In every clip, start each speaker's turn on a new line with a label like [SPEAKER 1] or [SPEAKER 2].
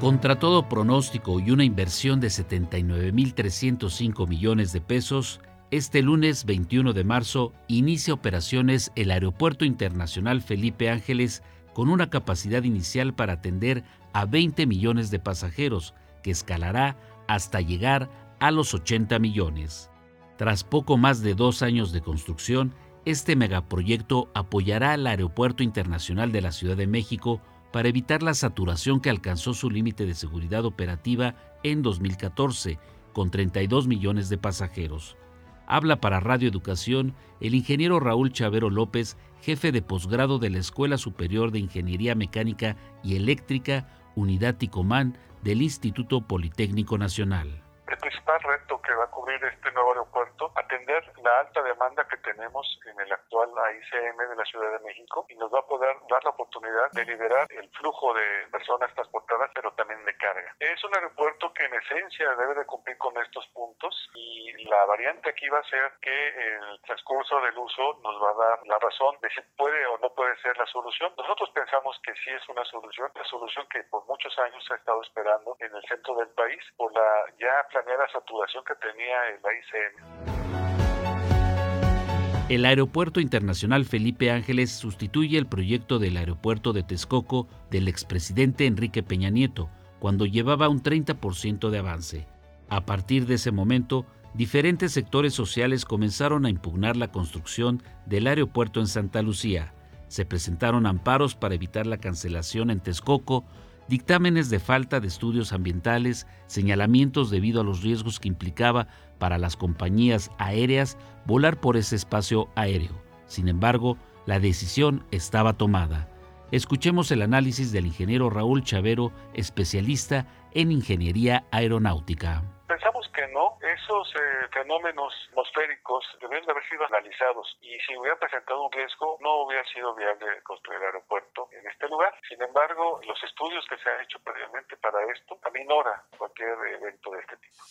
[SPEAKER 1] Contra todo pronóstico y una inversión de 79.305 millones de pesos, este lunes 21 de marzo inicia operaciones el Aeropuerto Internacional Felipe Ángeles con una capacidad inicial para atender a 20 millones de pasajeros, que escalará hasta llegar a los 80 millones. Tras poco más de dos años de construcción, este megaproyecto apoyará al Aeropuerto Internacional de la Ciudad de México para evitar la saturación que alcanzó su límite de seguridad operativa en 2014, con 32 millones de pasajeros. Habla para Radio Educación el ingeniero Raúl Chavero López, jefe de posgrado de la Escuela Superior de Ingeniería Mecánica y Eléctrica, Unidad Ticomán del Instituto Politécnico Nacional
[SPEAKER 2] el principal reto que va a cubrir este nuevo aeropuerto, atender la alta demanda que tenemos en el actual AICM de la Ciudad de México y nos va a poder dar la oportunidad de liberar el flujo de personas transportadas, pero también de carga. Es un aeropuerto que en esencia debe de cumplir con estos puntos y la variante aquí va a ser que el transcurso del uso nos va a dar la razón de si puede o no puede ser la solución. Nosotros pensamos que sí es una solución, la solución que por muchos años se ha estado esperando en el centro del país por la ya la saturación que tenía el AICM.
[SPEAKER 1] El Aeropuerto Internacional Felipe Ángeles sustituye el proyecto del aeropuerto de Texcoco del expresidente Enrique Peña Nieto, cuando llevaba un 30% de avance. A partir de ese momento, diferentes sectores sociales comenzaron a impugnar la construcción del aeropuerto en Santa Lucía. Se presentaron amparos para evitar la cancelación en Texcoco, dictámenes de falta de estudios ambientales, señalamientos debido a los riesgos que implicaba para las compañías aéreas volar por ese espacio aéreo. Sin embargo, la decisión estaba tomada. Escuchemos el análisis del ingeniero Raúl Chavero, especialista en ingeniería aeronáutica
[SPEAKER 2] que no, esos eh, fenómenos atmosféricos deben de haber sido analizados y si hubiera presentado un riesgo no hubiera sido viable construir el aeropuerto en este lugar. Sin embargo, los estudios que se han hecho previamente para esto aminora cualquier evento de este tipo.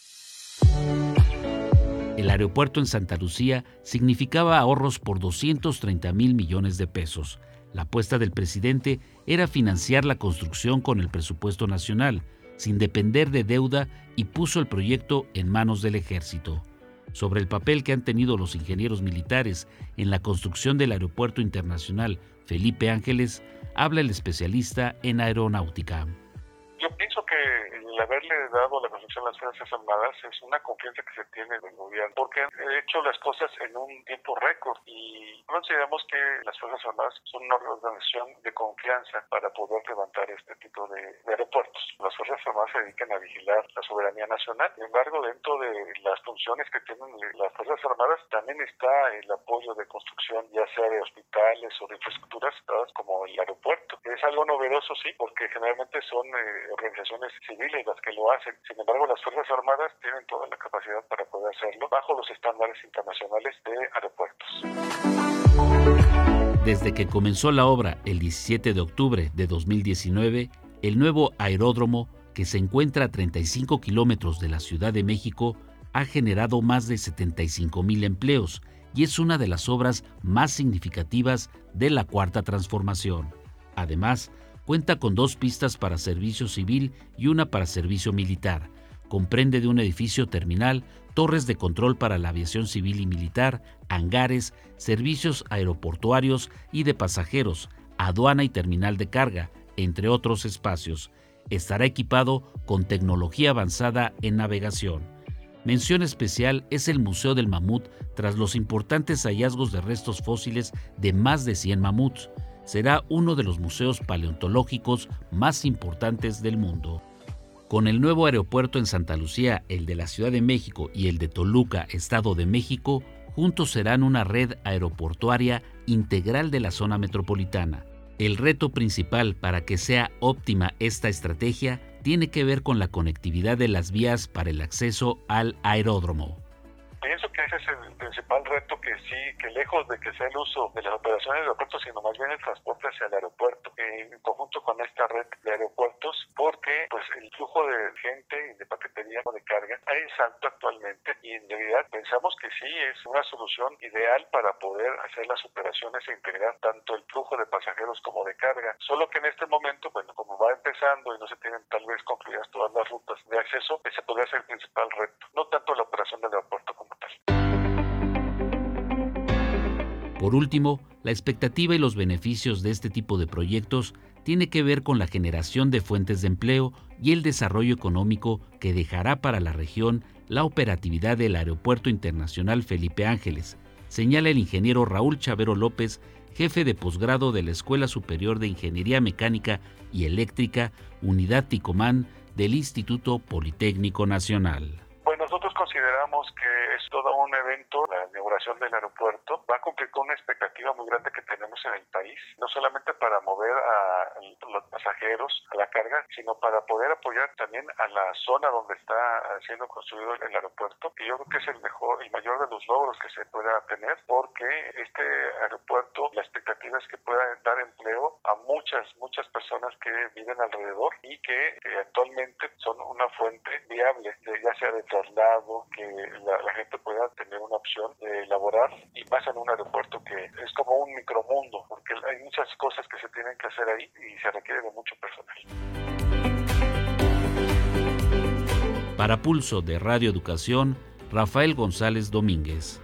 [SPEAKER 1] El aeropuerto en Santa Lucía significaba ahorros por 230 mil millones de pesos. La apuesta del presidente era financiar la construcción con el presupuesto nacional, sin depender de deuda y puso el proyecto en manos del ejército. Sobre el papel que han tenido los ingenieros militares en la construcción del Aeropuerto Internacional Felipe Ángeles, habla el especialista en aeronáutica
[SPEAKER 2] haberle dado la construcción a las Fuerzas Armadas es una confianza que se tiene del gobierno, porque han hecho las cosas en un tiempo récord y consideramos que las Fuerzas Armadas son una organización de confianza para poder levantar este tipo de, aeropuertos. Las Fuerzas Armadas se dedican a vigilar la soberanía nacional, sin embargo, dentro de las funciones que tienen las Fuerzas Armadas también está el apoyo de construcción, ya sea de hospitales o de infraestructuras como el aeropuerto. Es algo novedoso, sí, porque generalmente son eh, organizaciones civiles que lo hacen. Sin embargo, las Fuerzas Armadas tienen toda la capacidad para poder hacerlo bajo los estándares internacionales de aeropuertos.
[SPEAKER 1] Desde que comenzó la obra el 17 de octubre de 2019, el nuevo aeródromo, que se encuentra a 35 kilómetros de la Ciudad de México, ha generado más de 75 mil empleos y es una de las obras más significativas de la Cuarta Transformación. Además, Cuenta con dos pistas para servicio civil y una para servicio militar. Comprende de un edificio terminal, torres de control para la aviación civil y militar, hangares, servicios aeroportuarios y de pasajeros, aduana y terminal de carga, entre otros espacios. Estará equipado con tecnología avanzada en navegación. Mención especial es el Museo del Mamut tras los importantes hallazgos de restos fósiles de más de 100 mamuts será uno de los museos paleontológicos más importantes del mundo. Con el nuevo aeropuerto en Santa Lucía, el de la Ciudad de México y el de Toluca, Estado de México, juntos serán una red aeroportuaria integral de la zona metropolitana. El reto principal para que sea óptima esta estrategia tiene que ver con la conectividad de las vías para el acceso al aeródromo.
[SPEAKER 2] Ese es el principal reto que sí, que lejos de que sea el uso de las operaciones de aeropuertos, sino más bien el transporte hacia el aeropuerto, en conjunto con esta red de aeropuertos, porque pues el flujo de gente y de paquetería o de carga es alto actualmente y en realidad pensamos que sí es una solución ideal para poder hacer las operaciones e integrar tanto el flujo de pasajeros como de carga. Solo que en este momento, bueno, como va empezando y no se tienen tal vez concluidas todas las rutas de acceso, ese podría ser el principal reto, no tanto la operación del aeropuerto como tal.
[SPEAKER 1] Por último, la expectativa y los beneficios de este tipo de proyectos tiene que ver con la generación de fuentes de empleo y el desarrollo económico que dejará para la región la operatividad del Aeropuerto Internacional Felipe Ángeles, señala el ingeniero Raúl Chavero López, jefe de posgrado de la Escuela Superior de Ingeniería Mecánica y Eléctrica, Unidad Ticomán del Instituto Politécnico Nacional
[SPEAKER 2] consideramos que es todo un evento, la inauguración del aeropuerto, va a cumplir con una expectativa muy grande que tenemos en el país, no solamente para mover a los pasajeros, a la carga, sino para poder apoyar también a la zona donde está siendo construido el aeropuerto, y yo creo que es el mejor y mayor de los logros que se pueda tener, porque este aeropuerto, la expectativa es que pueda dar empleo a muchas, muchas personas que viven alrededor y que, actualmente son una fuente viable, ya sea de traslado, que la, gente pueda tener una opción de elaborar y más en un aeropuerto que es como un micromundo, porque hay muchas cosas que se tienen que hacer ahí y se requiere de mucho personal.
[SPEAKER 1] Para Pulso de Radio Educación, Rafael González Domínguez.